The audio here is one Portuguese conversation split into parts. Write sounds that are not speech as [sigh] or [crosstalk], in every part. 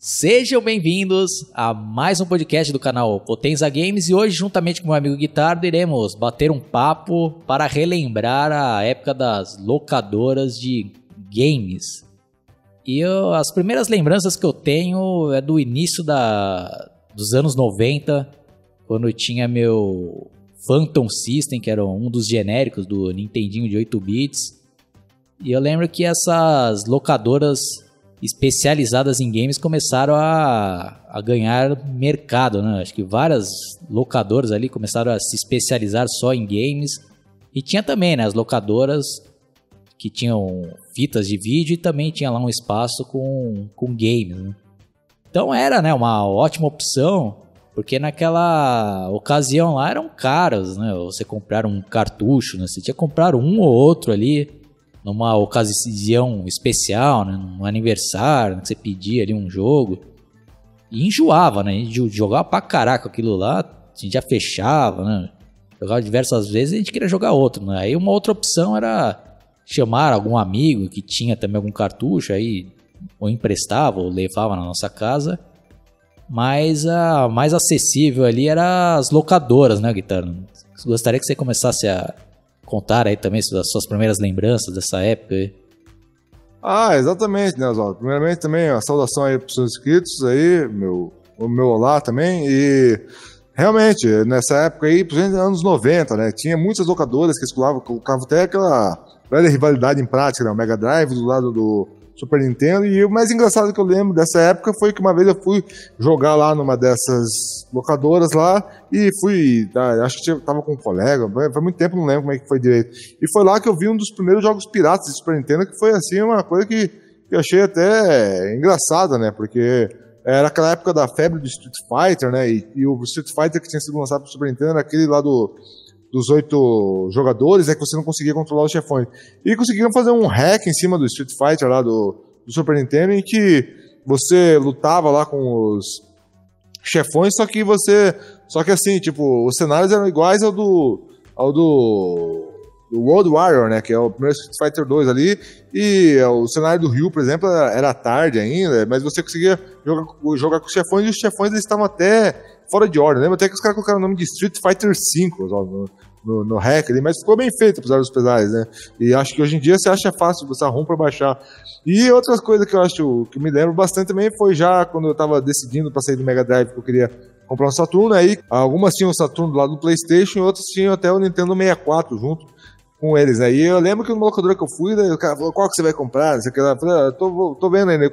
Sejam bem-vindos a mais um podcast do canal Potenza Games e hoje, juntamente com meu amigo Guitardo, iremos bater um papo para relembrar a época das locadoras de games. E eu, as primeiras lembranças que eu tenho é do início da, dos anos 90, quando eu tinha meu Phantom System, que era um dos genéricos do Nintendinho de 8 bits. E eu lembro que essas locadoras especializadas em games começaram a, a ganhar mercado, né? Acho que várias locadoras ali começaram a se especializar só em games. E tinha também, né, as locadoras que tinham fitas de vídeo e também tinha lá um espaço com, com games, né? Então era, né, uma ótima opção, porque naquela ocasião lá eram caros, né? Você comprar um cartucho, né? Você tinha que comprar um ou outro ali numa ocasião especial, né? num aniversário, que você pedia ali um jogo. E enjoava, né? A gente jogava pra caraca aquilo lá, a gente já fechava, né? Jogava diversas vezes e a gente queria jogar outro, né? Aí uma outra opção era chamar algum amigo que tinha também algum cartucho, aí ou emprestava ou levava na nossa casa. Mas a mais acessível ali era as locadoras, né, Guitarra? Gostaria que você começasse a contar aí também as suas primeiras lembranças dessa época aí. Ah, exatamente, né, Oswaldo? Primeiramente também a saudação aí para os seus inscritos aí, meu, o meu olá também, e realmente, nessa época aí, exemplo, anos 90, né, tinha muitas locadoras que colocavam, colocavam até aquela velha rivalidade em prática, né, o Mega Drive do lado do, Super Nintendo. E o mais engraçado que eu lembro dessa época foi que uma vez eu fui jogar lá numa dessas locadoras lá e fui, tá, acho que tava com um colega, foi muito tempo, não lembro como é que foi direito. E foi lá que eu vi um dos primeiros jogos piratas de Super Nintendo, que foi assim uma coisa que, que eu achei até engraçada, né? Porque era aquela época da febre do Street Fighter, né? E, e o Street Fighter que tinha sido lançado pro Super Nintendo era aquele lá do dos oito jogadores é que você não conseguia controlar os chefões. E conseguiram fazer um hack em cima do Street Fighter lá do, do Super Nintendo em que você lutava lá com os chefões, só que você. Só que assim, tipo, os cenários eram iguais ao do. ao do. do World Warrior, né? Que é o primeiro Street Fighter 2 ali. E o cenário do Rio, por exemplo, era tarde ainda, mas você conseguia jogar, jogar com os chefões e os chefões eles estavam até fora de ordem. Lembra até que os caras colocaram o nome de Street Fighter V no, no, no hack ali, mas ficou bem feito, apesar dos pesares, né? E acho que hoje em dia você acha fácil você arruma para baixar. E outras coisas que eu acho que me lembro bastante também foi já quando eu tava decidindo para sair do Mega Drive que eu queria comprar um Saturno, aí algumas tinham o Saturno do lado do PlayStation e outras tinham até o Nintendo 64 junto com eles, né? E eu lembro que numa locadora que eu fui, né, o cara falou, qual que você vai comprar? Você quer? Eu falei, ah, tô, tô vendo ainda, eu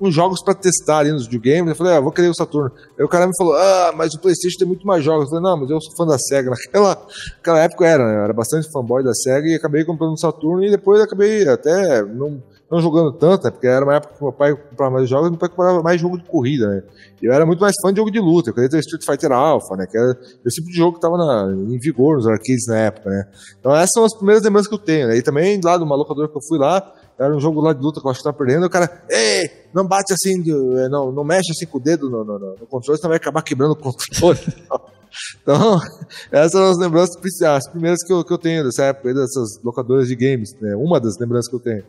uns jogos para testar ali nos videogames. Eu falei, ah, vou querer o Saturno. Aí o cara me falou, ah, mas o PlayStation tem muito mais jogos. Eu falei, não, mas eu sou fã da SEGA. [laughs] Naquela, naquela época era, né? Eu era bastante fanboy da SEGA e acabei comprando o Saturno e depois acabei até não, não jogando tanto, né? Porque era uma época que meu pai comprava mais jogos e meu pai comprava mais jogo de corrida, né? Eu era muito mais fã de jogo de luta. Eu queria ter Street Fighter Alpha, né? Que era esse tipo de jogo que tava na, em vigor nos arcades na época, né? Então essas são as primeiras lembranças que eu tenho, né? E também lá do locadora que eu fui lá, era um jogo lá de luta que eu acho que tá perdendo, o cara, ei, não bate assim, eh, não, não mexe assim com o dedo no, no, no controle, senão vai acabar quebrando o controle. [laughs] Então, [laughs] essas são as lembranças, as primeiras que eu, que eu tenho dessa época, dessas locadoras de games, né? Uma das lembranças que eu tenho.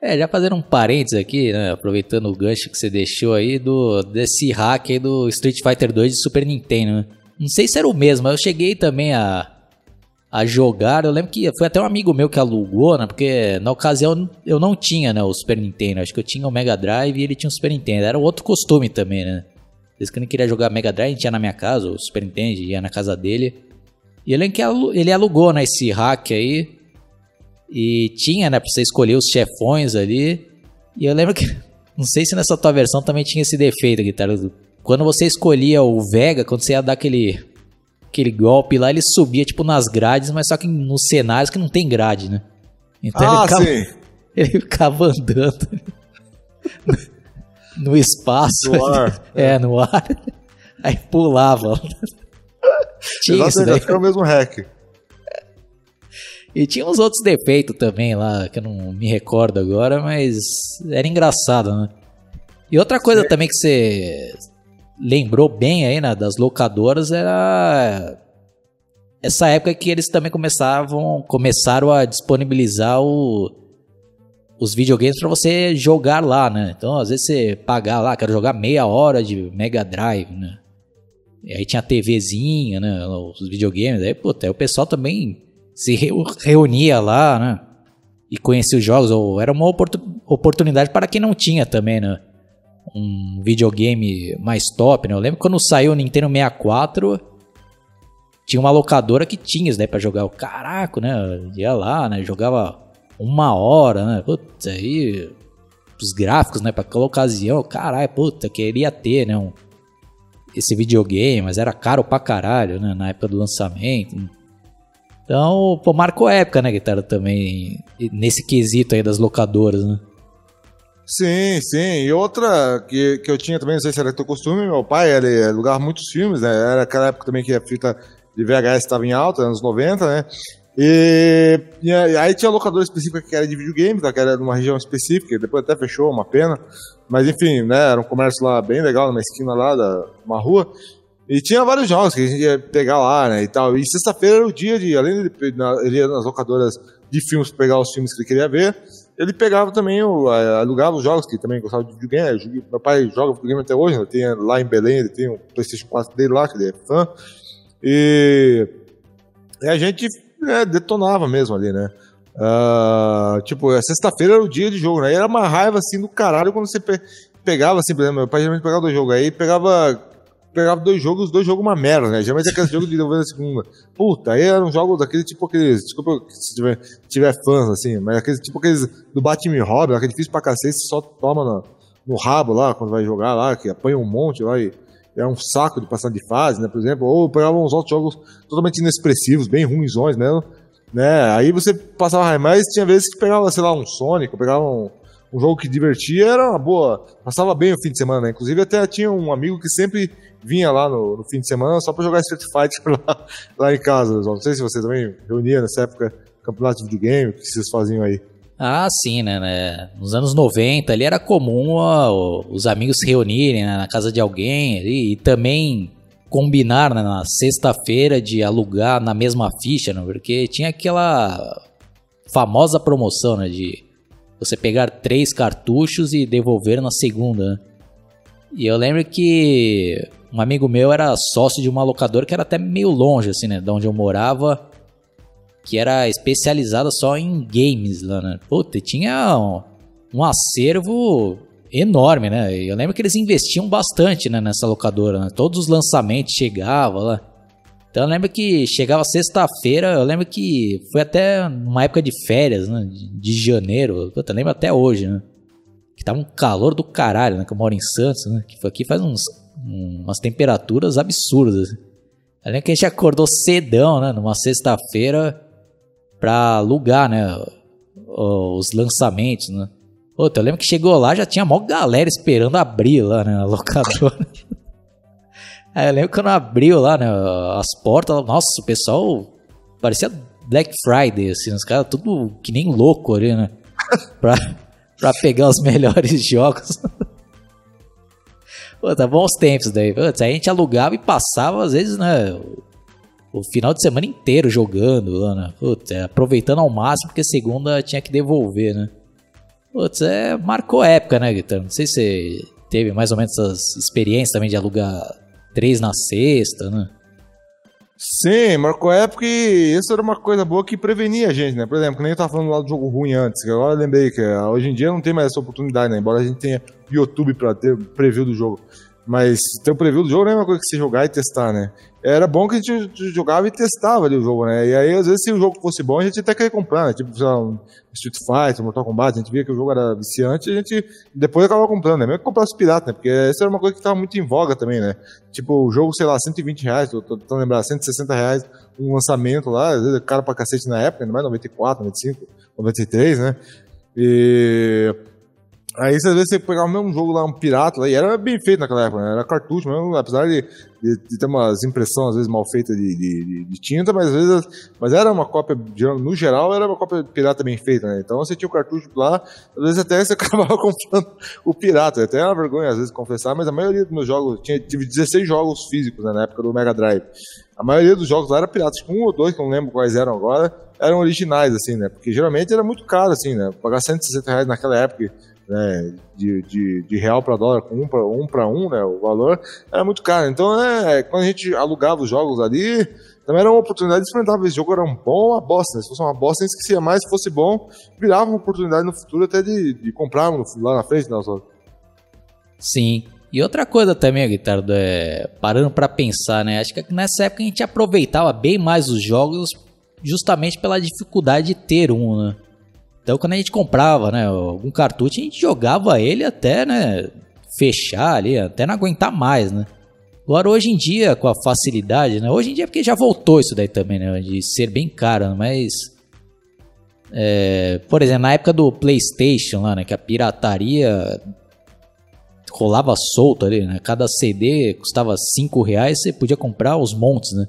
É, já fazendo um parênteses aqui, né, aproveitando o gancho que você deixou aí do desse hack aí do Street Fighter 2 de Super Nintendo, né? Não sei se era o mesmo, mas eu cheguei também a, a jogar. Eu lembro que foi até um amigo meu que alugou, né? Porque na ocasião eu não tinha, né, o Super Nintendo. Acho que eu tinha o Mega Drive e ele tinha o Super Nintendo. Era outro costume também, né? Desde que eu não queria jogar Mega Drive, a gente ia na minha casa, o Super Nintendo ia na casa dele. E eu lembro que ele alugou, né, esse hack aí. E tinha, né, pra você escolher os chefões ali. E eu lembro que. [laughs] Não sei se nessa tua versão também tinha esse defeito, guitarra. Quando você escolhia o Vega, quando você ia dar aquele. Aquele golpe lá, ele subia tipo nas grades, mas só que nos cenários que não tem grade, né? Então ah, ele ficava, sim. [laughs] ele ficava andando [laughs] no, espaço. No ar. É, no ar. Aí pulava. [laughs] Tinha Exatamente, é o mesmo hack. E tinha uns outros defeitos também lá, que eu não me recordo agora, mas era engraçado, né? E outra coisa Sim. também que você lembrou bem aí, né, das locadoras era essa época que eles também começavam, começaram a disponibilizar o, os videogames para você jogar lá, né? Então, às vezes você pagar lá, quero jogar meia hora de Mega Drive, né? E aí tinha TVzinha, né? Os videogames. Aí, puta, aí o pessoal também se reunia lá, né? E conhecia os jogos. Ou era uma oportunidade para quem não tinha também, né? Um videogame mais top, né? Eu lembro quando saiu o Nintendo 64, tinha uma locadora que tinha isso daí pra jogar. O caraca, né? Ia lá, né? Jogava uma hora, né? Puta, aí. Os gráficos, né? Pra aquela ocasião, caralho, puta, queria ter, né? Um, esse videogame, mas era caro pra caralho, né? Na época do lançamento. Então, pô, marcou época, né, guitarra também, nesse quesito aí das locadoras, né? Sim, sim. E outra que, que eu tinha também, não sei se era teu costume, meu pai, ele alugava muitos filmes, né? Era aquela época também que a fita de VHS estava em alta, anos 90, né? E, e, aí tinha locadora específica que era de videogame, que era de uma região específica, depois até fechou, uma pena. Mas enfim, né, era um comércio lá bem legal, numa esquina lá da uma rua. E tinha vários jogos que a gente ia pegar lá, né, e tal. E sexta-feira era o dia de, além de ele ia nas locadoras de filmes pegar os filmes que ele queria ver, ele pegava também, o, alugava os jogos, que também gostava de videogame. Meu pai joga videogame até hoje, ele tem lá em Belém, ele tem um PlayStation 4 dele lá, que ele é fã. E, e a gente é, detonava mesmo ali, né? Uh, tipo, sexta-feira era o dia de jogo, né? E era uma raiva assim do caralho quando você pe pegava, assim, por exemplo, meu pai geralmente pegava dois jogos, aí pegava. Pegava dois jogos, os dois jogos uma merda, né? Geralmente é aquele jogo de desenvolver na segunda. Puta, aí era um jogo daquele tipo aqueles. Desculpa se tiver, tiver fãs, assim, mas aqueles tipo aqueles do Batman Robin, aquele difícil pra cacete, você só toma no, no rabo lá, quando vai jogar lá, que apanha um monte lá e é um saco de passar de fase, né? Por exemplo, ou pegava uns outros jogos totalmente inexpressivos, bem ruimzões mesmo né? Aí você passava raiva, mas tinha vezes que pegava, sei lá, um Sonic, pegava um, um jogo que divertia, era uma boa, passava bem o fim de semana, né? Inclusive até tinha um amigo que sempre vinha lá no, no fim de semana só pra jogar Street Fighter [laughs] lá, lá em casa. Não sei se você também reunia nessa época campeonato de videogame, o que vocês faziam aí. Ah, sim, né, né? Nos anos 90 ali era comum ó, os amigos se reunirem né, na casa de alguém e, e também combinar né, na sexta-feira de alugar na mesma ficha, né, porque tinha aquela famosa promoção né, de você pegar três cartuchos e devolver na segunda. Né? E eu lembro que um amigo meu era sócio de uma locadora que era até meio longe, assim, né, de onde eu morava, que era especializada só em games lá, né? Puta, tinha um, um acervo enorme, né? Eu lembro que eles investiam bastante né, nessa locadora. Né? Todos os lançamentos chegavam lá. Então eu lembro que chegava sexta-feira, eu lembro que foi até uma época de férias, né? De, janeiro. Eu lembro até hoje, né? Que tava um calor do caralho, né? Que eu moro em Santos, né? Que aqui faz uns, umas temperaturas absurdas. Lembro que a gente acordou cedão, né? Numa sexta-feira pra alugar, né? Os lançamentos, né? Puta, eu lembro que chegou lá, já tinha mó galera esperando abrir lá, né, na locadora. [laughs] Aí eu lembro quando abriu lá, né, as portas, nossa, o pessoal parecia Black Friday, assim, os caras tudo que nem louco ali, né, pra, pra pegar os [laughs] melhores jogos. Puta, bons tempos daí. Puta, a gente alugava e passava, às vezes, né, o final de semana inteiro jogando lá, né, Puta, aproveitando ao máximo, porque segunda tinha que devolver, né. Putz, é, marcou época, né, Guitarra? Não sei se teve mais ou menos essas experiências também de alugar três na sexta, né? Sim, marcou época e isso era uma coisa boa que prevenia a gente, né? Por exemplo, que nem eu tava falando lá do jogo ruim antes, que agora eu lembrei que ah, hoje em dia não tem mais essa oportunidade, né? Embora a gente tenha YouTube pra ter preview do jogo. Mas ter o preview do jogo não é uma coisa que você jogar e testar, né? Era bom que a gente jogava e testava ali o jogo, né? E aí, às vezes, se o jogo fosse bom, a gente até queria comprar, né? Tipo, sei lá, um Street Fighter, Mortal Kombat, a gente via que o jogo era viciante e a gente depois acabava comprando, né? Mesmo que comprasse pirata, né? Porque essa era uma coisa que tava muito em voga também, né? Tipo, o jogo, sei lá, 120 reais, tô tentando lembrar, 160 reais, um lançamento lá, às vezes caro pra cacete na época, ainda mais 94, 95, 93, né? E Aí, às vezes, você pegava o mesmo jogo lá, um pirata, lá, e era bem feito naquela época, né? Era cartucho mesmo, apesar de, de, de, ter umas impressões, às vezes, mal feitas de, de, de, tinta, mas às vezes, mas era uma cópia, no geral, era uma cópia pirata bem feita, né? Então, você tinha o cartucho lá, às vezes até você [laughs] acabava comprando o pirata, até é uma vergonha, às vezes, confessar, mas a maioria dos meus jogos, tinha, tive 16 jogos físicos, né, na época do Mega Drive. A maioria dos jogos lá era piratas, tipo um ou dois, que eu não lembro quais eram agora, eram originais, assim, né? Porque geralmente era muito caro, assim, né? Pagar 160 reais naquela época, né? De, de, de real para dólar, com um para um, pra um, né? O valor era muito caro. Então, né? Quando a gente alugava os jogos ali, também era uma oportunidade de experimentar se esse jogo era um bom ou uma bosta. Né? Se fosse uma bosta, a gente esquecia mais. Se fosse bom, virava uma oportunidade no futuro até de, de comprar lá na frente, né? Sim. E outra coisa também, Guitardo, é, parando para pensar, né? Acho que nessa época a gente aproveitava bem mais os jogos justamente pela dificuldade de ter um, né? Então quando a gente comprava, né, algum cartucho, a gente jogava ele até, né, fechar ali, até não aguentar mais, né? Agora hoje em dia, com a facilidade, né? Hoje em dia porque já voltou isso daí também, né, de ser bem caro, né? mas é, por exemplo, na época do PlayStation lá, né, que a pirataria rolava solto ali, né? Cada CD custava 5 reais, você podia comprar os montes, né?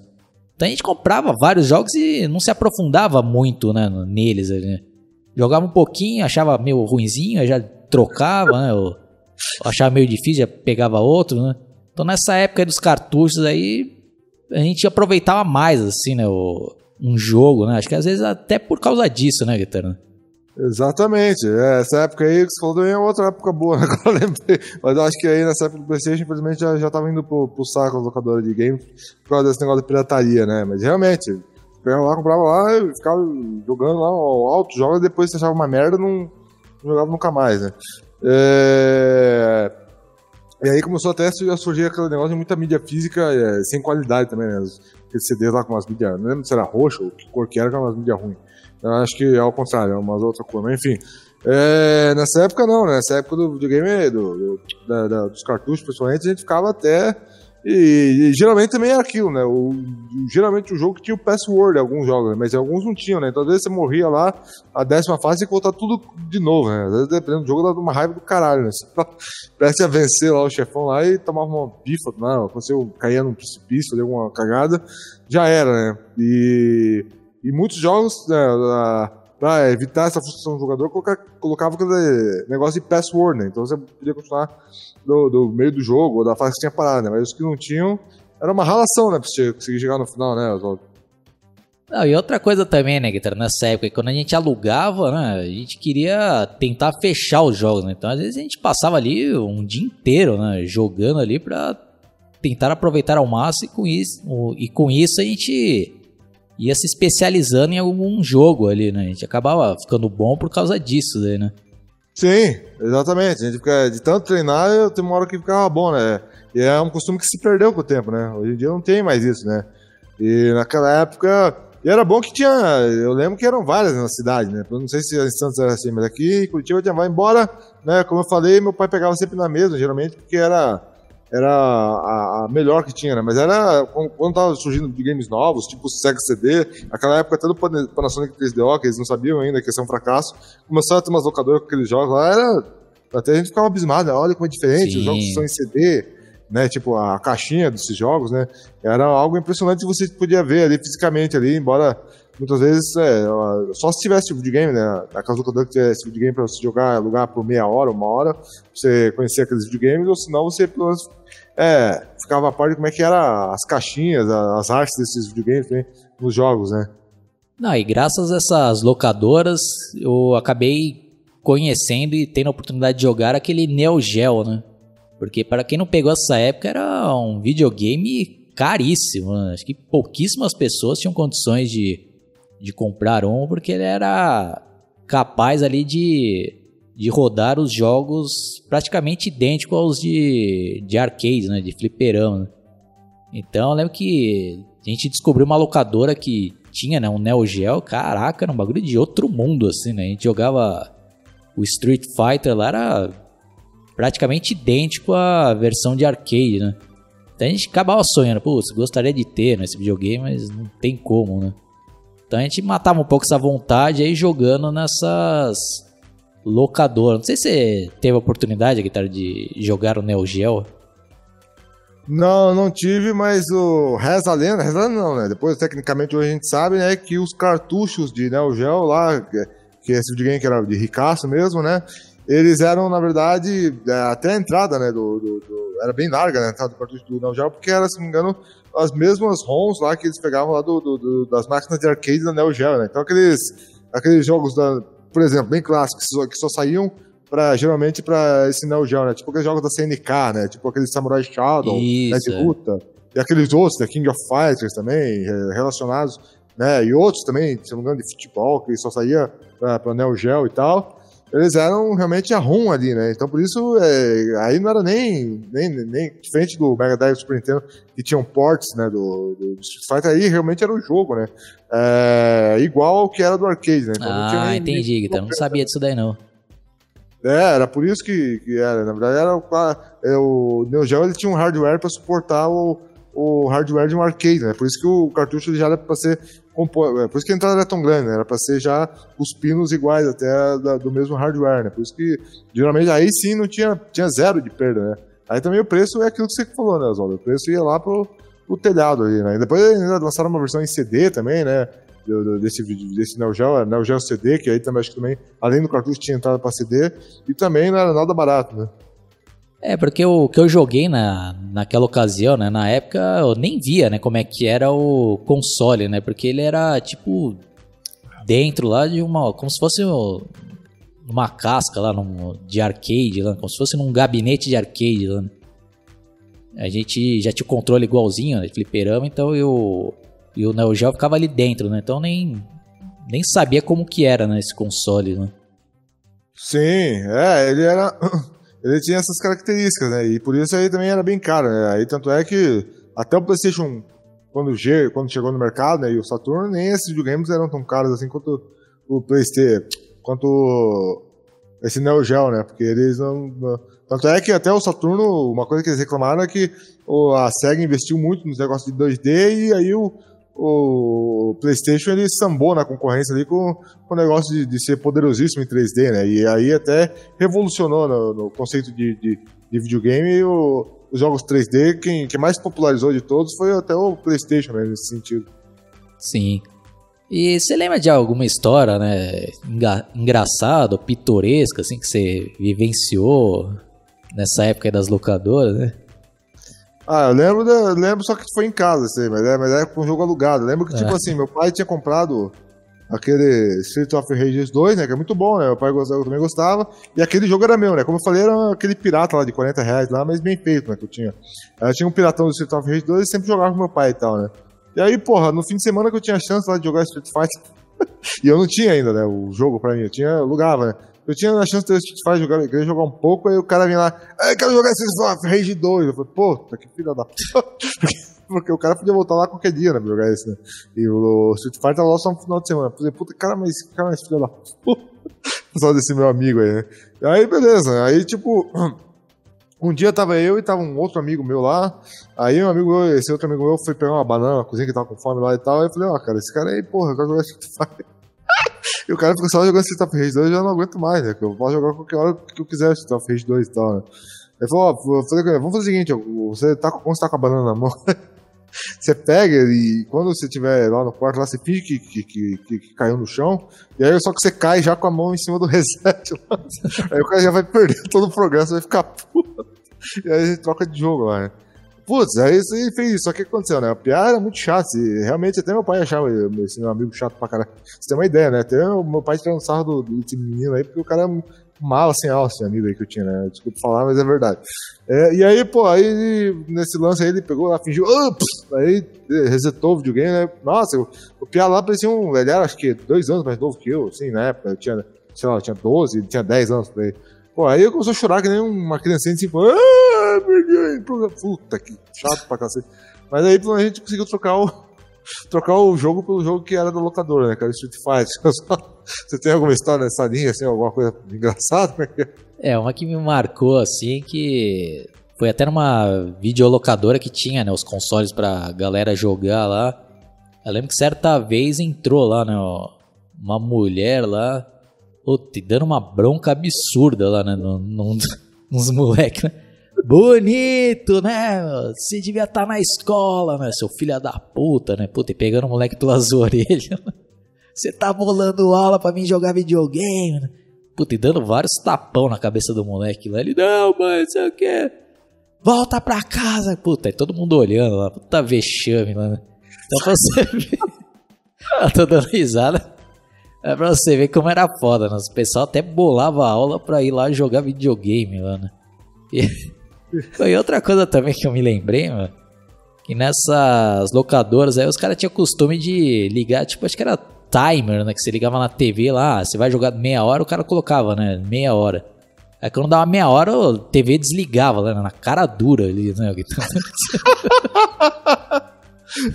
Então a gente comprava vários jogos e não se aprofundava muito, né, neles ali, né? Jogava um pouquinho, achava meio ruinzinho, já trocava, né? Eu achava meio difícil, já pegava outro, né? Então nessa época dos cartuchos aí, a gente aproveitava mais, assim, né? O, um jogo, né? Acho que às vezes até por causa disso, né, Guitarra? Exatamente. É, essa época aí que você falou também é outra época boa, [laughs] né? agora lembrei. Mas eu acho que aí nessa época do Playstation, infelizmente, já, já tava indo pro, pro saco as locadoras de games por causa desse negócio de pirataria, né? Mas realmente, pegava lá, comprava lá e ficava jogando lá alto jogos, depois você achava uma merda não, não jogava nunca mais, né? É... E aí começou até a surgir aquele negócio de muita mídia física é, sem qualidade também, né? Aqueles CDs lá com umas mídias, não lembro se era roxo ou que cor que era, com umas mídias ruins. Eu acho que é ao contrário, é uma outra cor. Mas enfim. É, nessa época não, né? Nessa época do videogame, do, do da, da, dos cartuchos, principalmente, a gente ficava até. E, e, geralmente também era aquilo, né? O, geralmente o jogo tinha o password, alguns jogos, né? mas alguns não tinham, né? Então às vezes você morria lá, a décima fase e voltar tudo de novo, né? Às vezes dependendo do jogo dava uma raiva do caralho, né? Você parece a vencer lá o chefão lá e tomava uma bifa, não, quando você caía num precipício, alguma cagada, já era, né? E e muitos jogos, né, para evitar essa frustração do jogador, colocava aquele negócio de password, né? Então você podia continuar do, do meio do jogo, ou da fase que tinha parado, né? Mas os que não tinham, era uma relação, né? Pra você conseguir chegar no final, né? Não, e outra coisa também, né, Guitarra, nessa época, quando a gente alugava, né, a gente queria tentar fechar os jogos, né? Então, às vezes a gente passava ali um dia inteiro, né, jogando ali pra tentar aproveitar ao máximo e com isso, e com isso a gente ia se especializando em algum jogo ali, né? A gente acabava ficando bom por causa disso daí, né? Sim, exatamente. A gente fica, de tanto treinar, tem uma hora que ficava bom, né? E é um costume que se perdeu com o tempo, né? Hoje em dia não tem mais isso, né? E naquela época. E era bom que tinha. Eu lembro que eram várias na cidade, né? Eu não sei se em Santos era assim, mas aqui em Curitiba tinha vai embora, né? Como eu falei, meu pai pegava sempre na mesa, geralmente, porque era era a, a, melhor que tinha, né? Mas era quando tava surgindo games novos, tipo o Sega CD, aquela época até do Panasonic 3DO, que eles não sabiam ainda que ia ser um fracasso, começaram a ter umas locadoras com aqueles jogos lá, era. Até a gente ficava abismado, olha como é diferente, Sim. os jogos são em CD, né? Tipo, a caixinha desses jogos, né? Era algo impressionante que você podia ver ali fisicamente ali, embora muitas vezes é, só se tivesse videogame, né? Aquelas locadoras que tivesse videogame para você jogar, alugar por meia hora, uma hora, você conhecer aqueles videogames, ou senão você pelo menos é, ficava a par de como é que era as caixinhas, as artes desses videogames nos jogos, né? Não, e graças a essas locadoras, eu acabei conhecendo e tendo a oportunidade de jogar aquele Neo Geo, né? Porque para quem não pegou essa época, era um videogame caríssimo. Né? Acho que pouquíssimas pessoas tinham condições de, de comprar um, porque ele era capaz ali de de rodar os jogos praticamente idênticos aos de, de arcade, né? De fliperão, né? Então eu lembro que a gente descobriu uma locadora que tinha, né? Um Neo Geo. Caraca, era um bagulho de outro mundo, assim, né? A gente jogava o Street Fighter lá, era praticamente idêntico à versão de arcade, né? Então a gente acabava sonhando, putz, gostaria de ter né, esse videogame, mas não tem como, né? Então a gente matava um pouco essa vontade aí jogando nessas locadora. Não sei se você teve a oportunidade, guitarra, de jogar o Neo Geo. Não, não tive, mas o reza lenda, reza não, né? Depois, tecnicamente, hoje a gente sabe, né, que os cartuchos de Neo Geo lá, que é esse videogame que era de ricaço mesmo, né? Eles eram, na verdade, é, até a entrada, né, do, do, do era bem larga, né? Tá, do cartucho do Neo Geo, porque era, se não me engano, as mesmas ROMs lá que eles pegavam lá do, do, do das máquinas de arcade da Neo Geo, né? Então aqueles, aqueles jogos, da, por exemplo, bem clássicos, que só, que só saíam pra, geralmente para esse Neo Geo, né? Tipo aqueles jogos da CNK, né? Tipo aquele Samurai Shadow, né, de é. luta. E aqueles outros, né? King of Fighters também, relacionados, né? E outros também, se não me engano, de futebol, que só saía pra, pra Neo Geo e tal eles eram realmente a ROM ali, né? Então por isso, é, aí não era nem, nem, nem diferente do Mega Drive Super Nintendo, que tinham ports, né, do, do Street Fighter, aí realmente era o jogo, né? É, igual ao que era do arcade, né? Então, ah, nem, entendi, Guitar, não sabia disso daí não. É, era por isso que, que era, na verdade era o, é, o Neo Geo ele tinha um hardware para suportar o, o hardware de um arcade, né? Por isso que o cartucho já era para ser é, por isso que a entrada era tão grande, né? Era para ser já os pinos iguais até da, do mesmo hardware, né? Por isso que geralmente aí sim não tinha, tinha zero de perda, né? Aí também o preço é aquilo que você falou, né, Oswaldo? O preço ia lá pro, pro telhado ali, né? E depois ainda lançaram uma versão em CD também, né? desse desse Neo Geo, Neo Geo CD, que aí também acho que também, além do cartucho, tinha entrada para CD, e também não era nada barato, né? É, porque o que eu joguei na, naquela ocasião, né, na época, eu nem via, né, como é que era o console, né, porque ele era, tipo, dentro lá de uma, como se fosse uma casca lá num, de arcade, lá, como se fosse num gabinete de arcade lá, né? A gente já tinha o controle igualzinho, né, fliperama, então eu, e o Neo Geo ficava ali dentro, né, então nem, nem sabia como que era, né, esse console, né. Sim, é, ele era ele tinha essas características, né? E por isso aí também era bem caro, né? Aí tanto é que até o PlayStation, quando, G, quando chegou no mercado, né? E o Saturn, nem esses videogames eram tão caros assim quanto o PlayStation, quanto esse Neo Geo, né? Porque eles não, não. Tanto é que até o Saturno, uma coisa que eles reclamaram é que a SEGA investiu muito nos negócios de 2D e aí o o PlayStation ele sambou na concorrência ali com, com o negócio de, de, ser poderosíssimo em 3D, né? E aí até revolucionou no, no conceito de, de, de videogame o, os jogos 3D. Quem, mais popularizou de todos foi até o PlayStation, né? Nesse sentido. Sim. E você lembra de alguma história, né? Enga engraçada, pitoresca, assim, que você vivenciou nessa época das locadoras, né? Ah, eu lembro, de, lembro só que foi em casa, assim, mas, é, mas é com um jogo alugado. Eu lembro que, tipo é. tipo assim, meu pai tinha comprado aquele Street of Rage 2, né, que é muito bom, né, meu pai gostava, eu também gostava, e aquele jogo era meu, né, como eu falei, era aquele pirata lá de 40 reais lá, mas bem feito, né, que eu tinha. Eu tinha um piratão do Street of Rage 2 e sempre jogava com meu pai e tal, né. E aí, porra, no fim de semana que eu tinha chance lá de jogar Street Fighter, [laughs] e eu não tinha ainda, né, o jogo pra mim, eu tinha, alugava, né. Eu tinha a chance de Street Fighter jogar, queria jogar um pouco, aí o cara vinha lá, eu quero jogar Fighter Rage 2. Eu falei, pô, tá que filha da [laughs] Porque o cara podia voltar lá qualquer dia, né, jogar isso, né? E o Street Fighter tava lá só no final de semana. Eu falei, puta, cara, mas cara, mais filha da [laughs] Só desse meu amigo aí, né? Aí, beleza. Aí, tipo, [clears throat] um dia tava eu e tava um outro amigo meu lá. Aí um amigo meu, esse outro amigo meu foi pegar uma banana, uma cozinha que tava com fome lá e tal. Aí eu falei, ó, oh, cara, esse cara aí, porra, eu quero jogar Street Fighter. E o cara fica só jogando Street of Rage 2, eu já não aguento mais, né? Que eu posso jogar qualquer hora que eu quiser Street of Rage 2 e tal, né? Ele falou, ó, vamos fazer o seguinte, você tá, como você tá com a banana na mão, [laughs] você pega e quando você estiver lá no quarto, lá, você finge que, que, que, que, caiu no chão, e aí só que você cai já com a mão em cima do [laughs] reset lá. aí o cara já vai perder [laughs] todo o progresso, vai ficar puto. E aí a gente troca de jogo lá, né? Putz, aí ele fez isso. Só que aconteceu, né? O Piá era muito chato. E realmente até meu pai achava esse meu amigo chato pra caralho. Você tem uma ideia, né? Até meu pai tirando sarro do, desse menino aí, porque o cara é mal sem alça, esse amigo aí que eu tinha, né? Desculpa falar, mas é verdade. É, e aí, pô, aí nesse lance aí ele pegou lá, fingiu, ups! Aí resetou o videogame, né? Nossa, o, o Piá lá parecia um. Ele era acho que dois anos mais novo que eu, assim, na época. Eu tinha, sei lá, eu tinha 12, ele tinha 10 anos por aí. Pô, aí eu comecei a chorar que nem uma criancinha assim, ah, puta que chato pra cacete. Mas aí a gente conseguiu trocar o, [laughs] trocar o jogo pelo jogo que era da locadora, né? Era Street Fighter. [laughs] Você tem alguma história nessa linha, assim, alguma coisa engraçada? É, é, uma que me marcou, assim, que foi até numa videolocadora que tinha, né, os consoles pra galera jogar lá. Eu lembro que certa vez entrou lá, né, uma mulher lá, Puta, dando uma bronca absurda lá, né? No, no, [laughs] nos moleques, né? Bonito, né? Você devia estar tá na escola, né? Seu filho da puta, né? Puta, e pegando o moleque pelas [laughs] orelhas. Você tá bolando aula pra mim jogar videogame, né? Puta, e dando vários tapão na cabeça do moleque lá. Ele, não, mãe, sei o quê. volta pra casa. Puta, e todo mundo olhando lá, puta vexame lá. Né? Então você [laughs] ver. Eu tô dando risada. É pra você ver como era foda, né? O pessoal até bolava a aula pra ir lá jogar videogame, mano. E, [laughs] e outra coisa também que eu me lembrei, mano. Que nessas locadoras aí os caras tinham costume de ligar, tipo, acho que era timer, né? Que você ligava na TV lá, você vai jogar meia hora, o cara colocava, né? Meia hora. Aí quando dava meia hora, a TV desligava, né? Na cara dura ali, né? [laughs]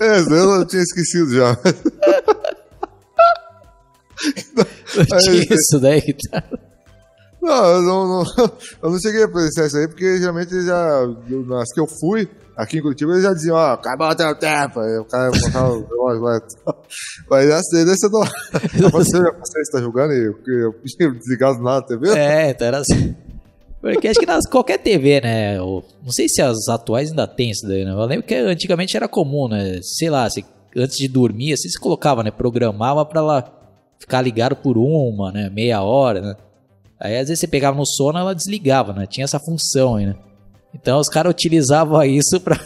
é, eu tinha esquecido já. [laughs] tinha isso daí tá. Não, eu não, não, [laughs] eu não cheguei a presenciar isso aí, porque geralmente já, nas que eu fui, aqui em Curitiba, eles já diziam, ó, acabou o teu tempo. Aí o cara botava o relógio lá. Mas essa [laughs] daí você não. Você você está jogando e eu desligado nada na TV? É, então era assim. Porque acho que nas qualquer TV, né? Não sei se as atuais ainda tem isso daí, né? Eu lembro que antigamente era comum, né? Sei lá, se, antes de dormir, assim, você colocava, né? Programava pra ela ficar ligado por uma, né? Meia hora, né? Aí às vezes você pegava no sono, ela desligava, né? Tinha essa função aí, né? Então os caras utilizavam [laughs] isso pra,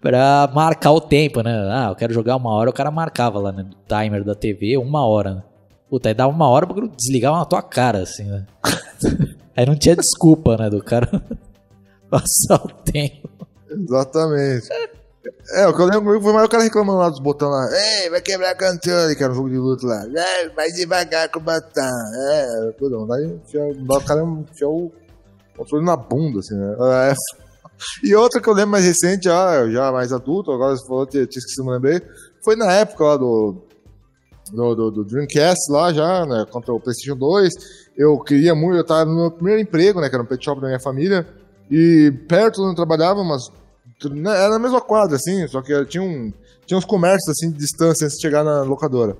pra marcar o tempo, né? Ah, eu quero jogar uma hora, o cara marcava lá né, no timer da TV uma hora, né? Puta, aí dava uma hora pra desligava na tua cara, assim, né? [laughs] aí não tinha desculpa, né, do cara [laughs] passar o tempo. Exatamente. É, o que eu lembro foi mais o cara reclamando lá dos botões lá. Ei, vai quebrar controle, que era um jogo de luta lá. É, vai devagar com o botão. É, tudo, dá, o cara enfiar o controle na bunda, assim, né? É. E outra que eu lembro mais recente, já, já mais adulto, agora você falou, tinha, esquecido, me lembrei, foi na época lá do, do, do, do, Dreamcast lá já, né, contra o PlayStation 2. Eu queria muito, eu tava no meu primeiro emprego, né, que era um pet shop da minha família, e perto onde eu trabalhava, mas né, era na mesma quadra, assim, só que tinha, um, tinha uns comércios, assim, de distância antes de chegar na locadora.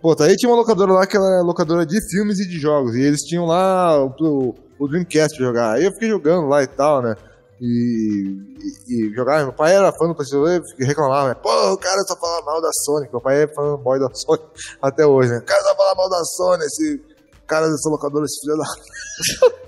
Pô, tá aí tinha uma locadora lá que era locadora de filmes e de jogos, e eles tinham lá o, o Dreamcast pra jogar. Aí eu fiquei jogando lá e tal, né? E, e, e jogar. Meu pai era fã do PlayStation, eu reclamava, né? Pô, o cara só fala mal da Sony. Meu pai é fanboy da Sony [laughs] até hoje, né? O cara só fala mal da Sony, esse cara dessa locadora, esse filho da. [laughs]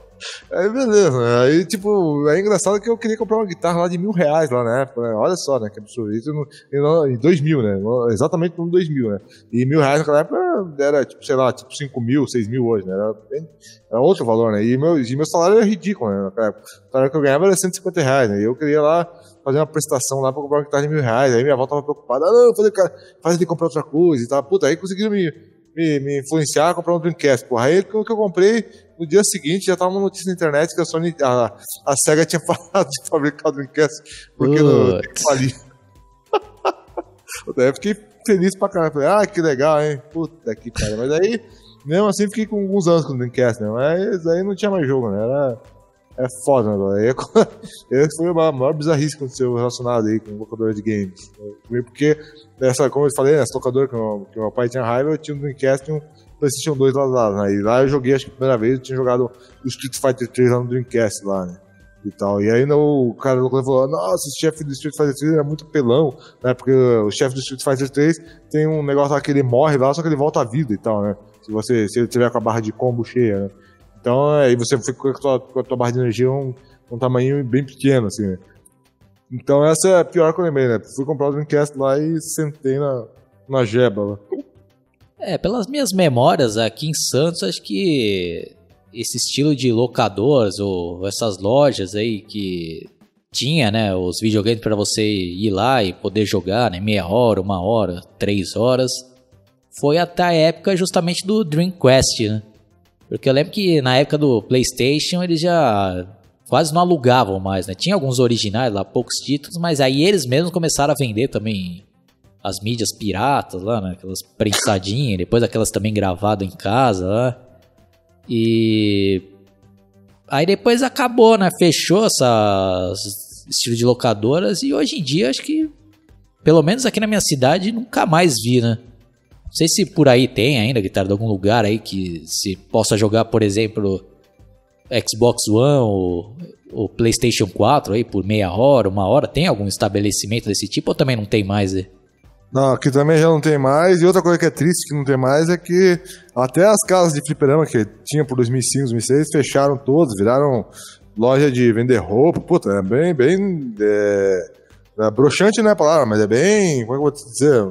Aí beleza? Aí tipo, é engraçado que eu queria comprar uma guitarra lá de mil reais lá na época, né? Olha só, né? Que absurdo. Isso no, em 2000, né? Exatamente no 2000, né? E mil reais naquela época era, tipo, sei lá, tipo 5 mil, 6 mil hoje, né? Era, bem, era outro valor, né? E meu, e meu salário era ridículo, né? Naquela época. O salário que eu ganhava era 150 reais, né? E eu queria lá fazer uma prestação lá pra comprar uma guitarra de mil reais. Aí minha avó tava preocupada, ah, não, fazer, faz ele comprar outra coisa e tal. Puta, aí conseguiram me, me, me influenciar a comprar um Dreamcast, porra. Aí que eu comprei no dia seguinte já tava uma notícia na internet que a Sony, a, a SEGA tinha [laughs] parado de fabricar o Dreamcast porque não falir. Daí eu fiquei feliz pra caramba. Falei, ah, que legal, hein? Puta que pariu. Mas aí, mesmo assim, fiquei com alguns anos com o Dreamcast, né? Mas aí não tinha mais jogo, né? Era, era foda, né? Aí, [laughs] esse foi a maior bizarrice que aconteceu relacionado aí com locadora de games. Porque, essa, como eu falei, nessa locadora que, que meu pai tinha raiva, eu tinha um Dreamcast e um PlayStation 2 lá, lá né? E lá eu joguei, acho que a primeira vez, eu tinha jogado o Street Fighter 3 lá no Dreamcast lá, né? E tal. E aí no, o cara falou, nossa, o chefe do Street Fighter 3 era muito pelão, né? Porque o chefe do Street Fighter 3 tem um negócio lá que ele morre lá, só que ele volta à vida e tal, né? Se você se ele tiver com a barra de combo cheia, né? Então, aí você fica com a tua, com a tua barra de energia um, um tamanho bem pequeno, assim, né? Então essa é a pior que eu lembrei, né? Fui comprar o Dreamcast lá e sentei na, na jeba lá. É, pelas minhas memórias aqui em Santos, acho que esse estilo de locadores ou essas lojas aí que tinha, né, os videogames para você ir lá e poder jogar, né, meia hora, uma hora, três horas, foi até a época justamente do Dreamcast, né? Porque eu lembro que na época do PlayStation eles já quase não alugavam mais, né? Tinha alguns originais lá, poucos títulos, mas aí eles mesmos começaram a vender também as mídias piratas lá, né? Aquelas prensadinhas, depois aquelas também gravadas em casa lá. E. Aí depois acabou, né? Fechou essa estilo de locadoras e hoje em dia acho que, pelo menos aqui na minha cidade, nunca mais vi, né? Não sei se por aí tem ainda guitarra de algum lugar aí que se possa jogar, por exemplo, Xbox One ou, ou PlayStation 4 aí por meia hora, uma hora. Tem algum estabelecimento desse tipo ou também não tem mais? Né? Não, aqui também já não tem mais. E outra coisa que é triste que não tem mais é que até as casas de fliperama que tinha por 2005, 2006 fecharam todas, viraram loja de vender roupa, puta, é bem, bem. É, é broxante não é a palavra, mas é bem. Como é que eu vou te dizer?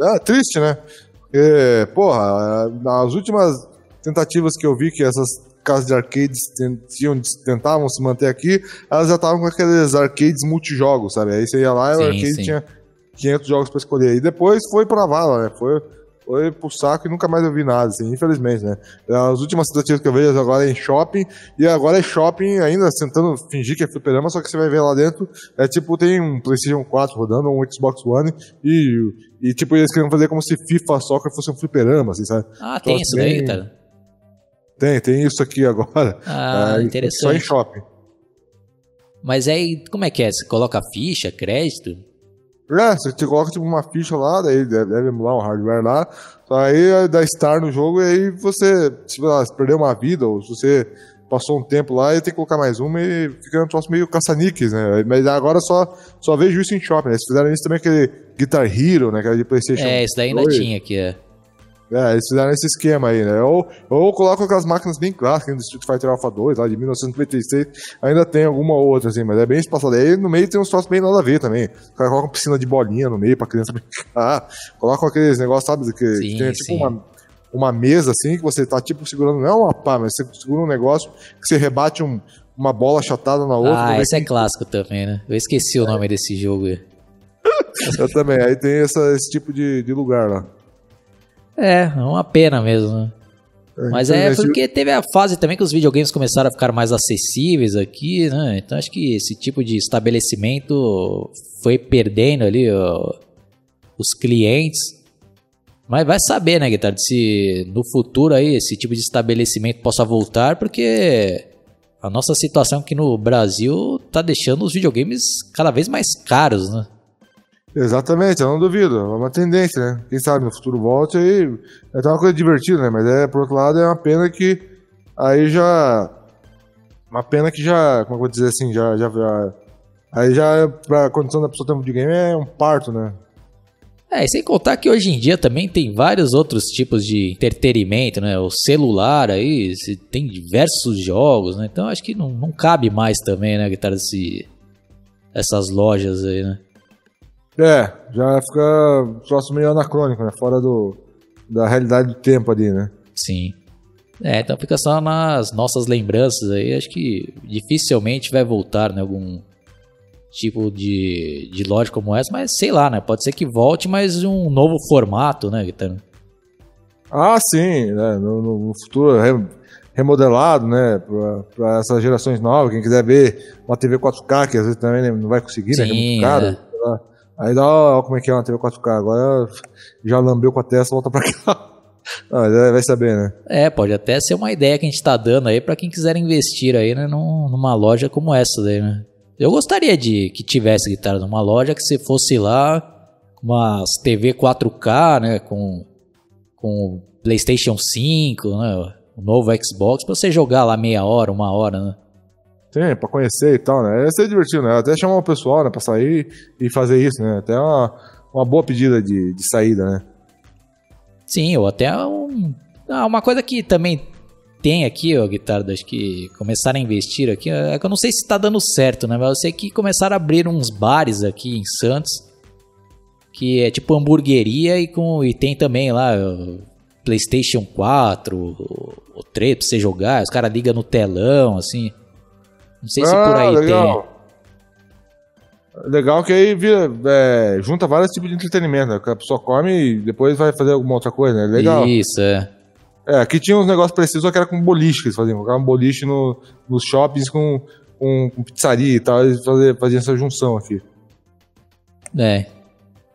É, é triste, né? Porque, porra, nas últimas tentativas que eu vi que essas casas de arcades tinham, tentavam se manter aqui, elas já estavam com aqueles arcades multijogos, sabe? Aí você ia lá e o arcade sim. tinha 500 jogos para escolher. E depois foi pra vala, né? Foi foi pro saco e nunca mais eu vi nada, assim, infelizmente, né? As últimas tentativas que eu vejo agora é em shopping, e agora é shopping ainda tentando fingir que é fliperama, só que você vai ver lá dentro, é tipo, tem um PlayStation 4 rodando, um Xbox One, e, e tipo, eles queriam fazer como se FIFA Soccer fosse um fliperama, assim, sabe? Ah, tem isso daí, cara? Tem, tem isso aqui agora. Ah, é, interessante. Só em shopping. Mas aí, como é que é? Você coloca ficha, crédito? É, você coloca tipo uma ficha lá, daí deve, deve emular um hardware lá, aí dá start no jogo e aí você, se você perdeu uma vida ou se você passou um tempo lá e tem que colocar mais uma e fica um troço meio caça-níqueis, né? Mas agora só, só vejo isso em shopping, né? Eles fizeram isso também aquele Guitar Hero, né? Que era de Playstation É, isso daí ainda tinha aqui, é. É, eles fizeram esse esquema aí, né? Ou, ou colocam aquelas máquinas bem clássicas do Street Fighter Alpha 2, lá de 1996, ainda tem alguma outra, assim, mas é bem espaçado. Aí no meio tem uns troços bem nada a ver também. Coloca uma piscina de bolinha no meio pra criança [laughs] brincar. Colocam aqueles negócios, sabe? Que, sim, que tem tipo uma, uma mesa assim, que você tá tipo segurando, não é uma pá, mas você segura um negócio que você rebate um, uma bola achatada na outra. Ah, esse é clássico também, né? Eu esqueci o nome desse jogo. [laughs] Eu também, aí tem essa, esse tipo de, de lugar lá. É, é uma pena mesmo, né? É, Mas é porque teve a fase também que os videogames começaram a ficar mais acessíveis aqui, né? Então acho que esse tipo de estabelecimento foi perdendo ali ó, os clientes. Mas vai saber, né, Guitarra, se no futuro aí esse tipo de estabelecimento possa voltar, porque a nossa situação aqui no Brasil tá deixando os videogames cada vez mais caros, né? Exatamente, eu não duvido. É uma tendência, né? Quem sabe no futuro volte aí. É até uma coisa divertida, né? Mas é, por outro lado, é uma pena que aí já. Uma pena que já. Como eu vou dizer assim? Já. já, já aí já, pra condição da pessoa ter um videogame, é um parto, né? É, e sem contar que hoje em dia também tem vários outros tipos de entretenimento, né? O celular aí, tem diversos jogos, né? Então acho que não, não cabe mais também, né, guitarra, esse, essas lojas aí, né? É, já fica próximo meio anacrônico, né? Fora do, da realidade do tempo ali, né? Sim. É, então fica só nas nossas lembranças aí. Acho que dificilmente vai voltar, né? Algum tipo de, de loja como essa, mas sei lá, né? Pode ser que volte, mas um novo formato, né, Guitarra? Ah, sim, né? No, no futuro remodelado, né? Para essas gerações novas, quem quiser ver uma TV 4K, que às vezes também não vai conseguir, né? Sim, é muito caro. Aí dá, ó, como é que é uma TV 4K. Agora já lambeu com a testa, volta pra cá. [laughs] Ah, vai saber, né? É, pode até ser uma ideia que a gente tá dando aí para quem quiser investir aí, né, numa loja como essa daí, né? Eu gostaria de que tivesse guitarra numa loja que você fosse lá umas TV 4K, né, com com PlayStation 5, né, o novo Xbox para você jogar lá meia hora, uma hora, né? Tem, pra conhecer e tal, né? É ser divertido, né? Até chamar o pessoal, né, pra sair e fazer isso, né? Até uma, uma boa pedida de, de saída, né? Sim, ou até um, ah, uma coisa que também tem aqui, ó, guitarra, acho que começaram a investir aqui, é que eu não sei se tá dando certo, né? Mas eu sei que começaram a abrir uns bares aqui em Santos, que é tipo hamburgueria e, com, e tem também lá PlayStation 4, o 3 pra você jogar, os caras ligam no telão, assim. Não sei se ah, por aí legal. tem. Legal que aí vira, é, junta vários tipos de entretenimento, né? Que a pessoa come e depois vai fazer alguma outra coisa, né? Legal. Isso, é. É, aqui tinha uns negócios precisos, só que era com boliche que eles faziam. Colocavam um boliche no, nos shoppings com, com, com, pizzaria e tal, eles faziam, faziam essa junção aqui. É.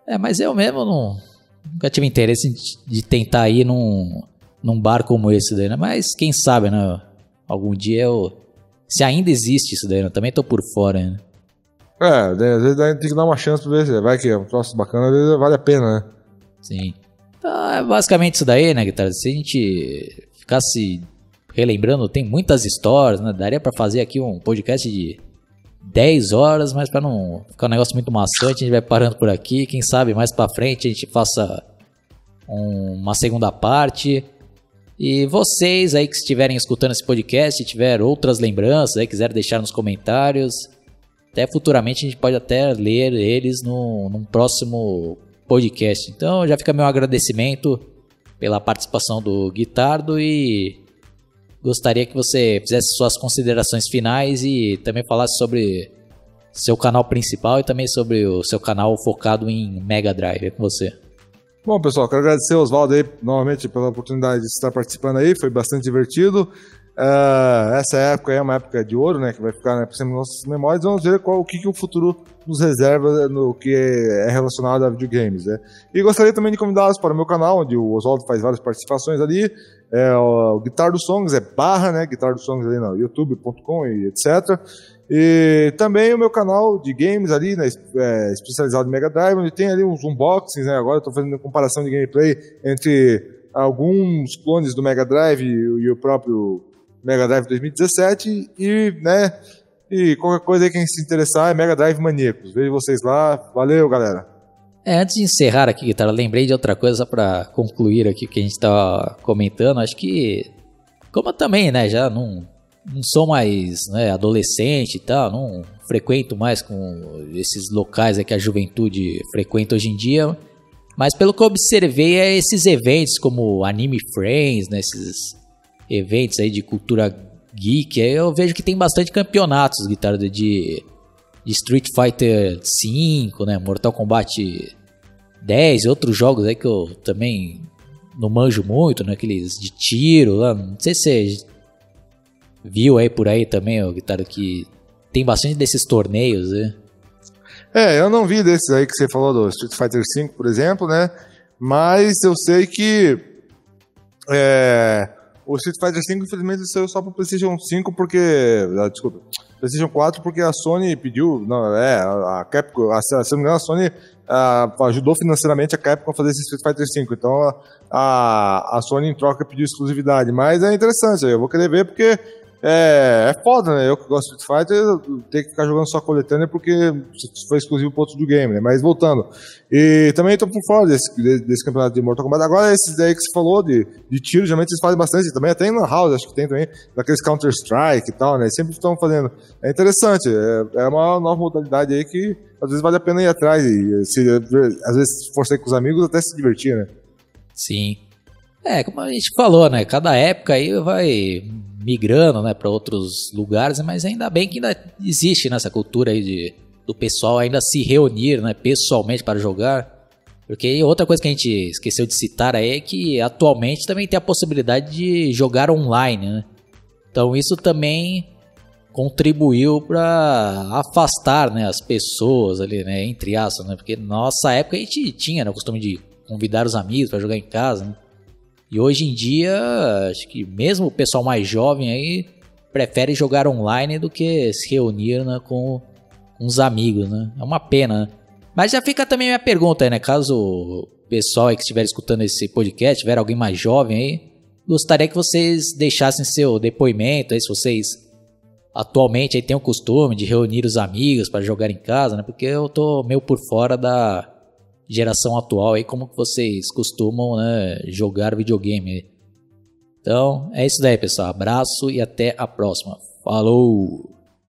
É, mas eu mesmo não, nunca tive interesse de tentar ir num, num bar como esse daí, né? Mas quem sabe, né? Algum dia eu se ainda existe isso daí, eu também tô por fora, né? É, às vezes tem que dar uma chance pra ver se vai que é um troço bacana, às vezes vale a pena, né? Sim. Então, é basicamente isso daí, né, Guitarra? Se a gente ficasse relembrando, tem muitas histórias, né? Daria para fazer aqui um podcast de 10 horas, mas para não ficar um negócio muito maçante, a gente vai parando por aqui. Quem sabe mais para frente a gente faça um, uma segunda parte. E vocês aí que estiverem escutando esse podcast, tiver outras lembranças, aí quiser deixar nos comentários, até futuramente a gente pode até ler eles no, num próximo podcast. Então já fica meu agradecimento pela participação do Guitardo e gostaria que você fizesse suas considerações finais e também falasse sobre seu canal principal e também sobre o seu canal focado em Mega Drive. É com você. Bom, pessoal, quero agradecer ao Oswaldo aí novamente pela oportunidade de estar participando aí, foi bastante divertido. Uh, essa época é uma época de ouro, né, que vai ficar né, por cima nossas memórias. Vamos ver qual, o que, que o futuro nos reserva no que é relacionado a videogames. Né? E gostaria também de convidá-los para o meu canal, onde o Oswaldo faz várias participações ali. É, o, o Guitar dos Songs é barra, né, Guitar dos Songs ali no youtube.com e etc. E também o meu canal de games ali, né, é, especializado em Mega Drive, onde tem ali uns unboxings, né? Agora eu estou fazendo comparação de gameplay entre alguns clones do Mega Drive e, o próprio Mega Drive 2017 e, né, e qualquer coisa aí quem se interessar é Mega Drive Maníacos. Vejo vocês lá. Valeu, galera. É, antes de encerrar aqui, Guitarra, lembrei de outra coisa para concluir aqui que a gente estava comentando. Acho que, como eu também, né, já não não sou mais né, adolescente e tal, não frequento mais com esses locais que a juventude frequenta hoje em dia. Mas pelo que eu observei, é esses eventos como Anime Friends, né, esses eventos aí de cultura geek, eu vejo que tem bastante campeonatos guitarra de, de Street Fighter 5, né, Mortal Kombat 10 e outros jogos aí que eu também não manjo muito, né, aqueles de tiro não sei se viu aí por aí também, o Guitarra, que tem bastante desses torneios, né? É, eu não vi desses aí que você falou do Street Fighter V, por exemplo, né? Mas eu sei que é, o Street Fighter V, infelizmente, saiu só para o PlayStation 5 porque. Ah, desculpa. PlayStation 4 porque a Sony pediu. Não, é, a Capcom. A, se não me engano, a Sony a, ajudou financeiramente a Capcom a fazer esse Street Fighter 5. Então a, a Sony em troca pediu exclusividade. Mas é interessante, eu vou querer ver porque é, é foda, né? Eu que gosto de Street Fighter, ter que ficar jogando só coletânea porque foi exclusivo para outro videogame, né? Mas voltando. E também tô por fora desse, desse campeonato de Mortal Kombat. Agora, esses aí que você falou de, de tiro, geralmente eles fazem bastante. Também até na House, acho que tem também, daqueles Counter-Strike e tal, né? Sempre estão fazendo. É interessante, é, é uma nova modalidade aí que às vezes vale a pena ir atrás. E se, às vezes, for sair com os amigos, até se divertir, né? Sim. É, como a gente falou, né? Cada época aí vai migrando, né, para outros lugares, mas ainda bem que ainda existe nessa cultura aí de, do pessoal ainda se reunir, né, pessoalmente para jogar. Porque outra coisa que a gente esqueceu de citar aí é que atualmente também tem a possibilidade de jogar online, né? Então isso também contribuiu para afastar, né, as pessoas ali, né, entre aspas, né? Porque nossa época a gente tinha né, o costume de convidar os amigos para jogar em casa, né? E hoje em dia, acho que mesmo o pessoal mais jovem aí prefere jogar online do que se reunir né, com uns amigos, né? É uma pena, né? Mas já fica também a minha pergunta aí, né? Caso o pessoal que estiver escutando esse podcast, tiver alguém mais jovem aí, gostaria que vocês deixassem seu depoimento aí, se vocês atualmente aí têm o costume de reunir os amigos para jogar em casa, né? Porque eu tô meio por fora da geração atual aí, como que vocês costumam né, jogar videogame. Então, é isso daí, pessoal. Abraço e até a próxima. Falou!